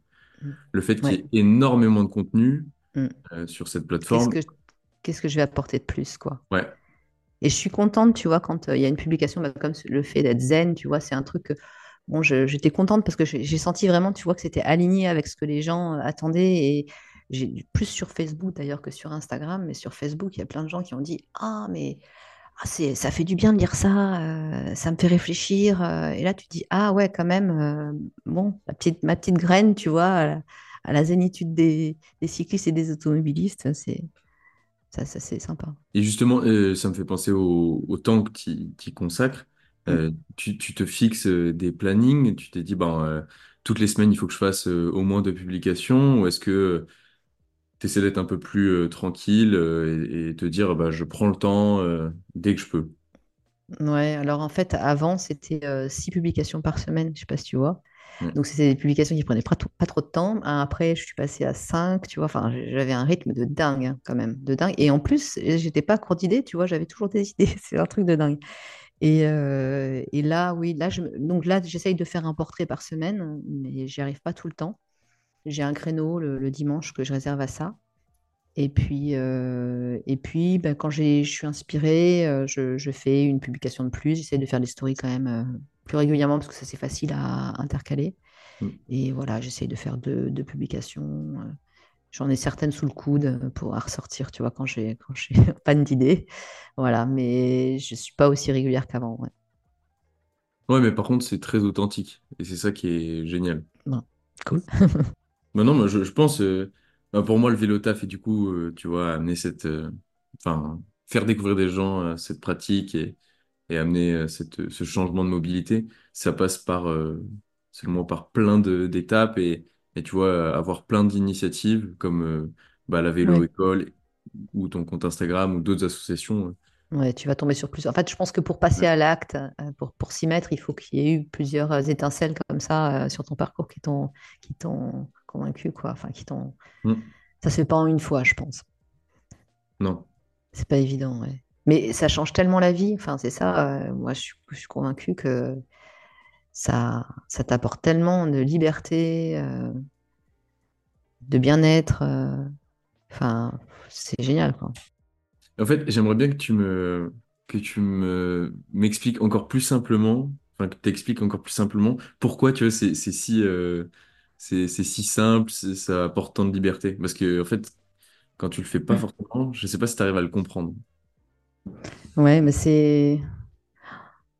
Le fait qu'il y ait énormément de contenu Mm. euh, sur cette plateforme. que, qu'est-ce que je vais apporter de plus, quoi? Ouais, Et je suis contente, tu vois, quand euh, il y a une publication bah, comme le fait d'être zen, tu vois, c'est un truc que, bon, j'étais contente parce que j'ai j'ai senti vraiment, tu vois, que c'était aligné avec ce que les gens euh, attendaient. Et j'ai plus sur Facebook d'ailleurs que sur Instagram, mais sur Facebook, il y a plein de gens qui ont dit, ah, mais ah, ça fait du bien de lire ça, euh, ça me fait réfléchir. euh. et là, tu te dis, ah ouais, quand même, euh, bon, la petite, ma petite graine, tu vois, à la, à la zénitude des, des cyclistes et des automobilistes, c'est ça, ça c'est sympa. Et justement, ça me fait penser au, au temps que tu y consacres. Mm. Tu, tu te fixes des plannings, tu t'es dit, ben, toutes les semaines, il faut que je fasse au moins deux publications, ou est-ce que tu essaies d'être un peu plus euh, tranquille euh, et, et te dire, bah, je prends le temps euh, dès que je peux. Ouais, alors en fait, avant, c'était six publications par semaine, je sais pas si tu vois. Ouais. Donc, c'était des publications qui prenaient pas, trop- pas trop de temps. Après, je suis passée à cinq, tu vois. Enfin, j'avais un rythme de dingue, hein, quand même, de dingue. Et en plus, j'étais pas court d'idées, tu vois, j'avais toujours des idées. [LAUGHS] C'est un truc de dingue. Et, euh, et là, oui, là, je, donc là, j'essaye de faire un portrait par semaine, mais j'y arrive pas tout le temps. J'ai un créneau le, le dimanche que je réserve à ça. Et puis, euh, et puis ben, quand je suis inspirée, euh, je, je fais une publication de plus. J'essaie de faire des stories quand même euh, plus régulièrement parce que ça, c'est facile à intercaler. Mm. Et voilà, j'essaie de faire deux, deux publications. J'en ai certaines sous le coude pour à ressortir, tu vois, quand j'ai, quand j'ai [LAUGHS] panne d'idées. Voilà, mais je suis pas aussi régulière qu'avant. Ouais. Ouais, mais par contre, c'est très authentique. Et c'est ça qui est génial. Cool. [LAUGHS] Maintenant, moi, je, je pense, euh, bah, pour moi, le vélo taf et du coup, euh, tu vois, amener cette, euh, enfin, faire découvrir des gens euh, cette pratique et, et amener euh, cette, ce changement de mobilité, ça passe par, euh, seulement par plein de, d'étapes et, et tu vois, avoir plein d'initiatives comme euh, bah, la vélo Ouais. école ou ton compte Instagram ou d'autres associations. Ouais, tu vas tomber sur plus. En fait, je pense que pour passer à l'acte, euh, pour, pour s'y mettre, il faut qu'il y ait eu plusieurs euh, étincelles comme ça euh, sur ton parcours qui t'ont qui t'ont convaincu, quoi. Enfin, qui t'ont. Mm. Ça se fait pas en une fois, je pense. Non. C'est pas évident, ouais. Mais ça change tellement la vie. Enfin, c'est ça. euh, moi, je suis, je suis convaincue que ça, ça t'apporte tellement de liberté, euh, de bien-être. euh, Enfin, c'est génial, quoi. En fait, j'aimerais bien que tu me, que tu me, m'expliques encore plus simplement, enfin, que tu expliques encore plus simplement pourquoi, tu vois, c'est, c'est si, c'est, si simple, ça apporte tant de liberté. Parce que, en fait, quand tu le fais pas forcément, je sais pas si tu arrives à le comprendre. Ouais, mais c'est.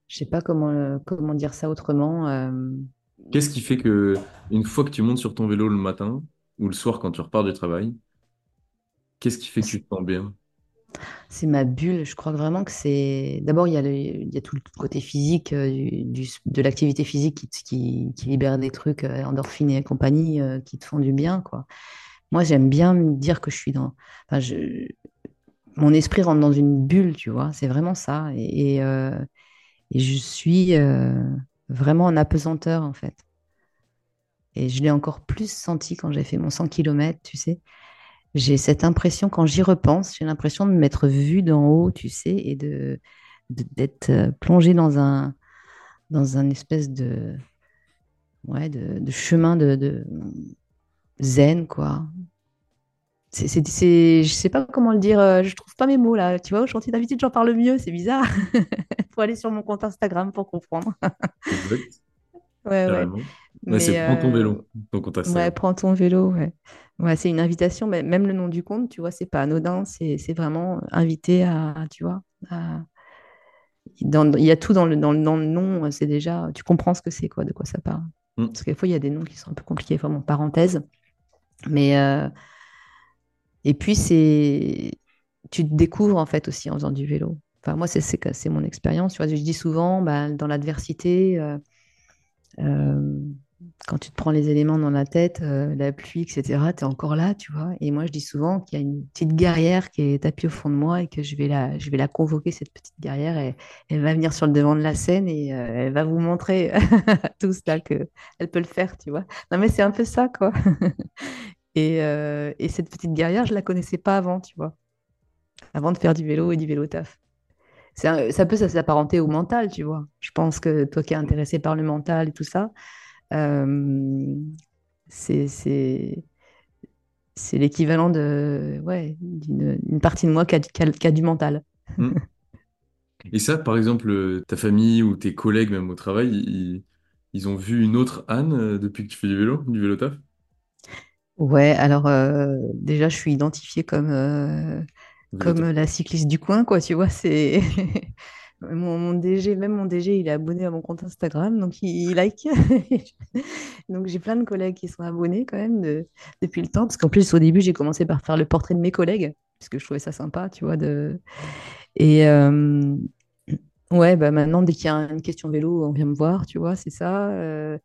Je sais pas comment, le- comment dire ça autrement. euh, Qu'est-ce qui fait que, une fois que tu montes sur ton vélo le matin ou le soir quand tu repars du travail, qu'est-ce qui fait que tu te sens bien? C'est ma bulle. Je crois vraiment que c'est. D'abord, il y a tout le côté physique euh, de l'activité physique qui, libère des trucs, euh, endorphines et compagnie, euh, qui te font du bien. Moi, j'aime bien me dire que je suis dans. Je... Mon esprit rentre dans une bulle, tu vois. C'est vraiment ça. Et, je suis vraiment en apesanteur, en fait. Et je l'ai encore plus senti quand j'ai fait mon 100 km, tu sais. J'ai cette impression, quand j'y repense, j'ai l'impression de m'être vue d'en haut, tu sais, et de, d'être euh, plongée dans un, dans un espèce de, ouais, de, de chemin de, de zen, quoi. C'est, c'est, c'est- je sais pas comment le dire, euh, je trouve pas mes mots là. Tu vois, aujourd'hui d'habitude j'en parle mieux, c'est bizarre. [LAUGHS] Faut aller sur mon compte Instagram pour comprendre. Exact, Ouais, ouais. c'est prends ton euh, vélo, ton compte ouais, prends ton vélo, ouais. Ouais, c'est une invitation, mais même le nom du compte, tu vois, c'est pas anodin, c'est vraiment invité à, tu vois, à, dans- il y a tout dans le, dans le, dans le nom, c'est déjà, tu comprends ce que c'est, quoi, de quoi ça parle. Mm. Parce qu'des fois, il y a des noms qui sont un peu compliqués, vraiment, parenthèse. Mais, euh, et puis, c'est, tu te découvres, en fait, aussi en faisant du vélo. Enfin, moi, que- c'est mon expérience. Tu vois, je dis souvent, bah, dans l'adversité, euh, euh, quand tu te prends les éléments dans la tête, euh, la pluie, etc., tu es encore là, tu vois. Et moi, je dis souvent qu'il y a une petite guerrière qui est tapie au fond de moi et que je vais la, je vais la convoquer, cette petite guerrière, et elle va venir sur le devant de la scène et euh, elle va vous montrer à tous là que elle peut le faire, tu vois. Non, mais c'est un peu ça, quoi. [LAUGHS] Et, euh, et cette petite guerrière, je la connaissais pas avant, tu vois, avant de faire du vélo et du vélo taf. Ça peut s'apparenter au mental, tu vois. Je pense que toi qui es intéressé par le mental et tout ça, euh, c'est c'est- c'est l'équivalent de ouais, d'une une partie de moi qui a, qui a- qui a du mental. Mm. [LAUGHS] Et ça, par exemple, ta famille ou tes collègues, même au travail, ils, ils ont vu une autre Anne euh, depuis que tu fais du vélo, du vélo taf? Ouais, alors euh, déjà, je suis identifiée comme, euh, comme la cycliste du coin, quoi, tu vois, c'est [LAUGHS] mon, DG, même mon DG, il est abonné à mon compte Instagram, donc il, like. [LAUGHS] Donc j'ai plein de collègues qui sont abonnés quand même de- depuis le temps, parce qu'en plus au début, j'ai commencé par faire le portrait de mes collègues, parce que je trouvais ça sympa, tu vois, de... Et euh, ouais, bah maintenant, dès qu'il y a une question vélo, on vient me voir, tu vois, c'est ça. euh,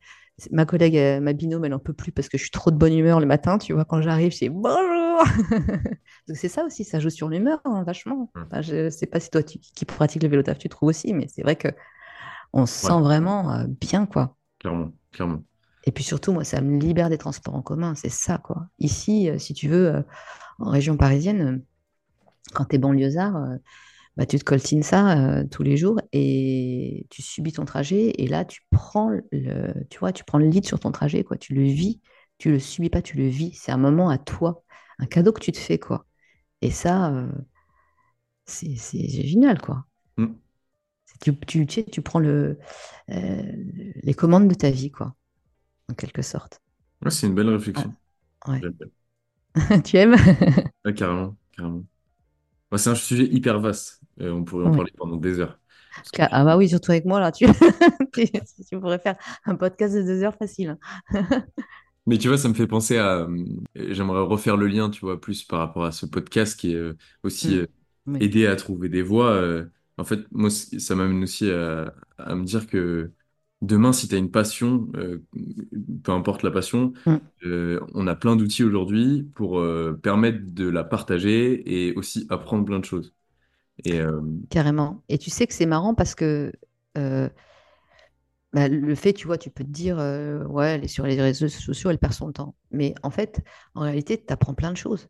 ma collègue, euh, ma binôme, elle en peut plus parce que je suis trop de bonne humeur le matin, tu vois, quand j'arrive, je dis bonjour. [LAUGHS] Donc c'est ça aussi, ça joue sur l'humeur, hein, vachement. Mm. Enfin, je sais pas si toi tu- qui pratique le vélo taf, tu trouves aussi, mais c'est vrai que on se Ouais, sent vraiment euh, bien, quoi. clairement, clairement. Et puis surtout, moi, ça me libère des transports en commun, c'est ça, quoi. Ici, euh, si tu veux, en région parisienne, quand tu es banlieusard, bah, tu te coltines ça euh, tous les jours et tu subis ton trajet. Et là, tu prends le, tu vois, tu prends le lead sur ton trajet, quoi. Tu le vis, tu le subis pas, tu le vis. C'est un moment à toi, un cadeau que tu te fais, quoi. Et ça, euh, c'est génial, quoi. Mm. Tu, tu, tu prends le, euh, les commandes de ta vie, quoi, en quelque sorte. Ouais, c'est une belle réflexion. Ouais. [LAUGHS] Tu aimes? Carrément, carrément. C'est un sujet hyper vaste. Euh, on pourrait en Ouais. parler pendant des heures. Que Ah bah oui, surtout avec moi, là, [LAUGHS] [LAUGHS] tu, tu, pourrais faire un podcast de deux heures facile. [LAUGHS] Mais tu vois, ça me fait penser à... euh, J'aimerais refaire le lien, tu vois, plus par rapport à ce podcast qui est euh, aussi Mm. Oui, aider à trouver des voies. En fait, moi, ça m'amène aussi à, à me dire que demain, si tu as une passion, euh, peu importe la passion, Mm. euh, on a plein d'outils aujourd'hui pour euh, permettre de la partager et aussi apprendre plein de choses. Et euh, carrément. Et tu sais que c'est marrant parce que euh, bah, le fait, tu vois, tu peux te dire, euh, ouais, elle est sur les réseaux sociaux, elle perd son temps. Mais en fait, en réalité, tu apprends plein de choses.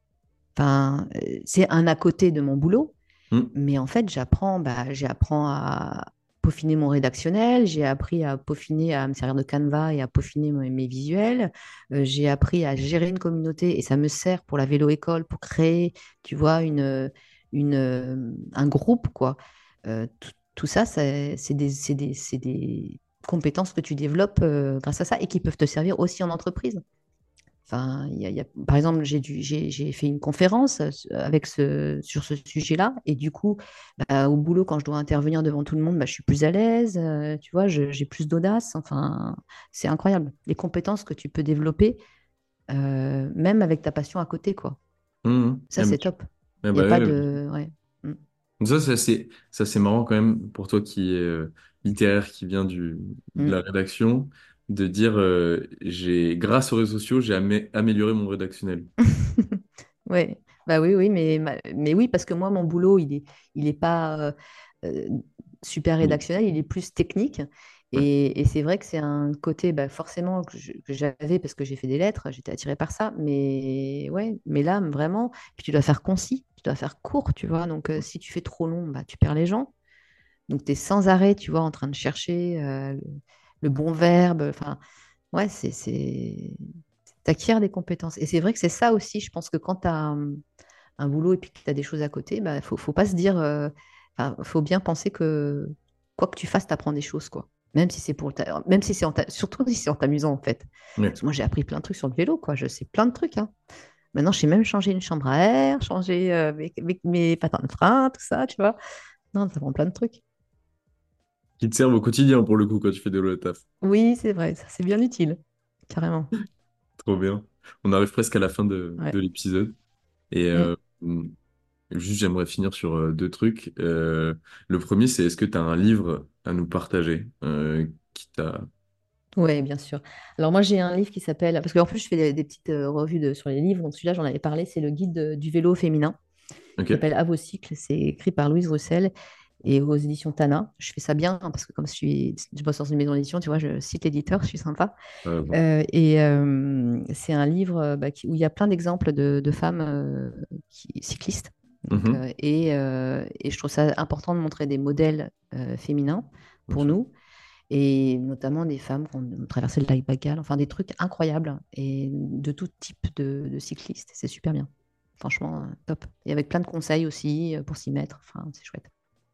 Enfin, c'est un à côté de mon boulot, hmm, mais en fait, j'apprends, bah, j'apprends à peaufiner mon rédactionnel, j'ai appris à peaufiner, à me servir de Canva et à peaufiner mes, mes visuels, j'ai appris à gérer une communauté et ça me sert pour la vélo-école, pour créer, tu vois, une, une, euh, un groupe, quoi. Euh, tout, tout ça, c'est des, des, des compétences que tu développes euh, grâce à ça et qui peuvent te servir aussi en entreprise. Enfin, y a- y a- par exemple, j'ai fait une conférence avec ce, sur ce sujet-là, et du coup, bah, au boulot, quand je dois intervenir devant tout le monde, bah, je suis plus à l'aise, euh, tu vois, j'ai plus d'audace. Enfin, c'est incroyable, les compétences que tu peux développer, euh, même avec ta passion à côté, quoi. hmm. Ça, c'est top. Ah Il n'y a bah pas ouais, de... ouais. Mm. Ça, c'est assez- ça, c'est marrant quand même pour toi qui est euh, littéraire, qui vient du, de Mm. la rédaction, de dire euh, j'ai, grâce aux réseaux sociaux, j'ai amé- amélioré mon rédactionnel. [LAUGHS] Ouais, bah oui, oui, mais, ma- mais oui, parce que moi, mon boulot, il est, il est pas euh, super Oui. rédactionnel, il est plus technique. Et, et c'est vrai que c'est un côté, bah, forcément, que j'avais parce que j'ai fait des lettres, j'étais attirée par ça. Mais ouais, mais là, vraiment, puis tu dois faire concis, tu dois faire court, tu vois. Donc, euh, si tu fais trop long, bah, tu perds les gens. Donc, tu es sans arrêt, tu vois, en train de chercher euh, le, le bon verbe. Enfin, ouais, c'est. T'acquiers des compétences. Et c'est vrai que c'est ça aussi, je pense que quand tu as un boulot et puis que tu as des choses à côté, bah, faut, faut pas se dire. euh, faut bien penser que quoi que tu fasses, tu apprends des choses, quoi. Même si c'est pour t'a- même si c'est en t'a- surtout si c'est en t'amusant, en fait. Parce que moi, j'ai appris plein de trucs sur le vélo, quoi. Je sais plein de trucs, hein. Maintenant, je sais même changer une chambre à air, changer euh, mes, mes- mes patins de frein, tout ça, tu vois. Non, ça prend plein de trucs. qui te servent au quotidien pour le coup quand tu fais de taf. Oui, c'est vrai, ça c'est bien utile, carrément. [LAUGHS] Trop bien. On arrive presque à la fin de, Ouais. de l'épisode. Et Mm. euh, juste, j'aimerais finir sur euh, deux trucs. Euh, le premier, c'est est-ce que tu as un livre à nous partager euh, qui t'a... Ouais, bien sûr. Alors moi j'ai un livre qui s'appelle, parce qu'en plus je fais des, des petites euh, revues de, sur les livres, donc celui-là j'en avais parlé, c'est le guide de- du vélo féminin, qui Ok. s'appelle À vos cycles, c'est écrit par Louise Russell et aux éditions Tana. Je fais ça bien hein, parce que comme je suis, je bosse dans une maison d'édition, tu vois, je cite l'éditeur, je suis sympa. Euh, bon. Euh, et euh, c'est un livre euh, bah, qui- où il y a plein d'exemples de, de femmes euh, qui- cyclistes. Donc, Mhm. euh, et, euh, et je trouve ça important de montrer des modèles euh, féminins pour nous, et notamment des femmes qui ont traversé le lac Baïkal, enfin des trucs incroyables, et de tout type de, de cyclistes. C'est super bien. Franchement, top. Et avec plein de conseils aussi pour s'y mettre. Enfin, c'est chouette.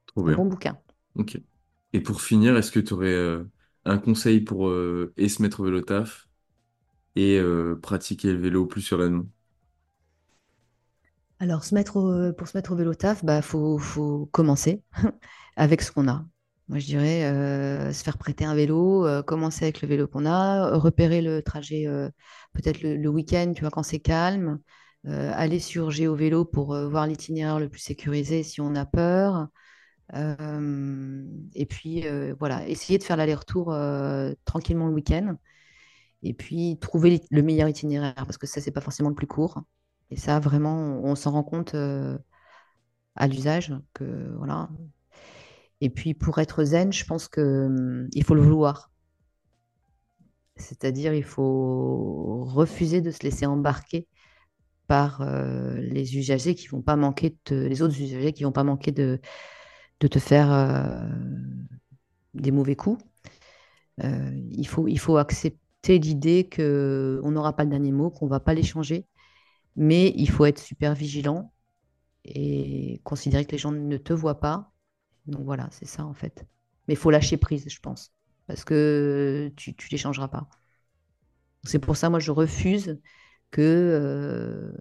Trop Un bon bouquin. Ok. Et pour finir, est-ce que tu aurais un conseil pour euh, et se mettre au vélo taf et euh, pratiquer le vélo plus sereinement? Alors, se mettre pour se mettre au vélo taf, bah, faut, faut commencer [LAUGHS] avec ce qu'on a. Moi, je dirais euh, se faire prêter un vélo, euh, commencer avec le vélo qu'on a, repérer le trajet euh, peut-être le, week-end, tu vois, quand c'est calme, aller sur GeoVélo pour euh, voir l'itinéraire le plus sécurisé si on a peur. Et puis, voilà, essayer de faire l'aller-retour tranquillement le week-end. Et puis, trouver le meilleur itinéraire, parce que ça, c'est pas forcément le plus court. Et ça, vraiment, on, s'en rend compte euh, à l'usage que, voilà. Et puis, pour être zen, je pense que hum, faut le vouloir. C'est-à-dire, il faut refuser de se laisser embarquer par euh, les usagers qui vont pas manquer de les autres usagers qui vont pas manquer de, de te faire euh, des mauvais coups. Il faut, il faut accepter l'idée qu'on n'aura pas le dernier mot, qu'on va pas les changer, mais il faut être super vigilant et considérer que les gens ne te voient pas. Donc voilà, c'est ça en fait. Mais il faut lâcher prise, je pense, parce que tu ne les changeras pas. C'est pour ça, moi, je refuse que euh,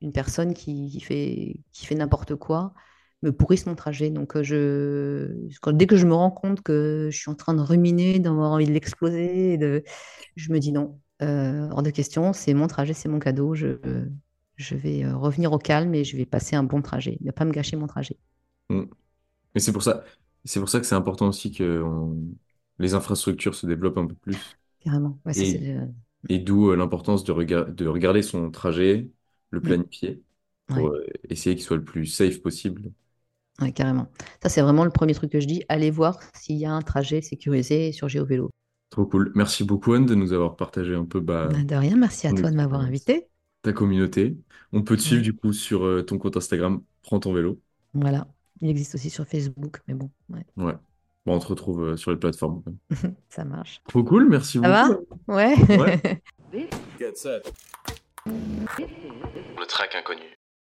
une personne qui, fait, qui fait n'importe quoi me pourrisse mon trajet. Donc, euh, je, dès que je me rends compte que je suis en train de ruminer, d'avoir envie de l'exploser, de, je me dis non, euh, hors de question, c'est mon trajet, c'est mon cadeau. Je, je vais euh, revenir au calme et je vais passer un bon trajet. Ne pas me gâcher mon trajet. Mm. Et c'est pour ça, c'est pour ça que c'est important aussi que on- les infrastructures se développent un peu plus. Carrément. Ouais, Et, euh, et d'où euh, l'importance de, rega- de regarder son trajet, le mm, planifier, pour ouais, euh, essayer qu'il soit le plus safe possible. ouais, carrément. Ça, c'est vraiment le premier truc que je dis. Allez voir s'il y a un trajet sécurisé sur GeoVélo. Trop cool. Merci beaucoup, Anne, de nous avoir partagé un peu bah, Bah, De rien, merci à toi de m'avoir invité. Ta communauté. On peut te suivre Ouais, du coup sur euh, ton compte Instagram, Prends ton vélo. voilà. Il existe aussi sur Facebook, mais bon, ouais, Ouais. Bon, on te retrouve euh, sur les plateformes. [LAUGHS] ça marche. Trop cool, merci Ça va? beaucoup. Ouais. Ouais. [LAUGHS] Le track inconnu.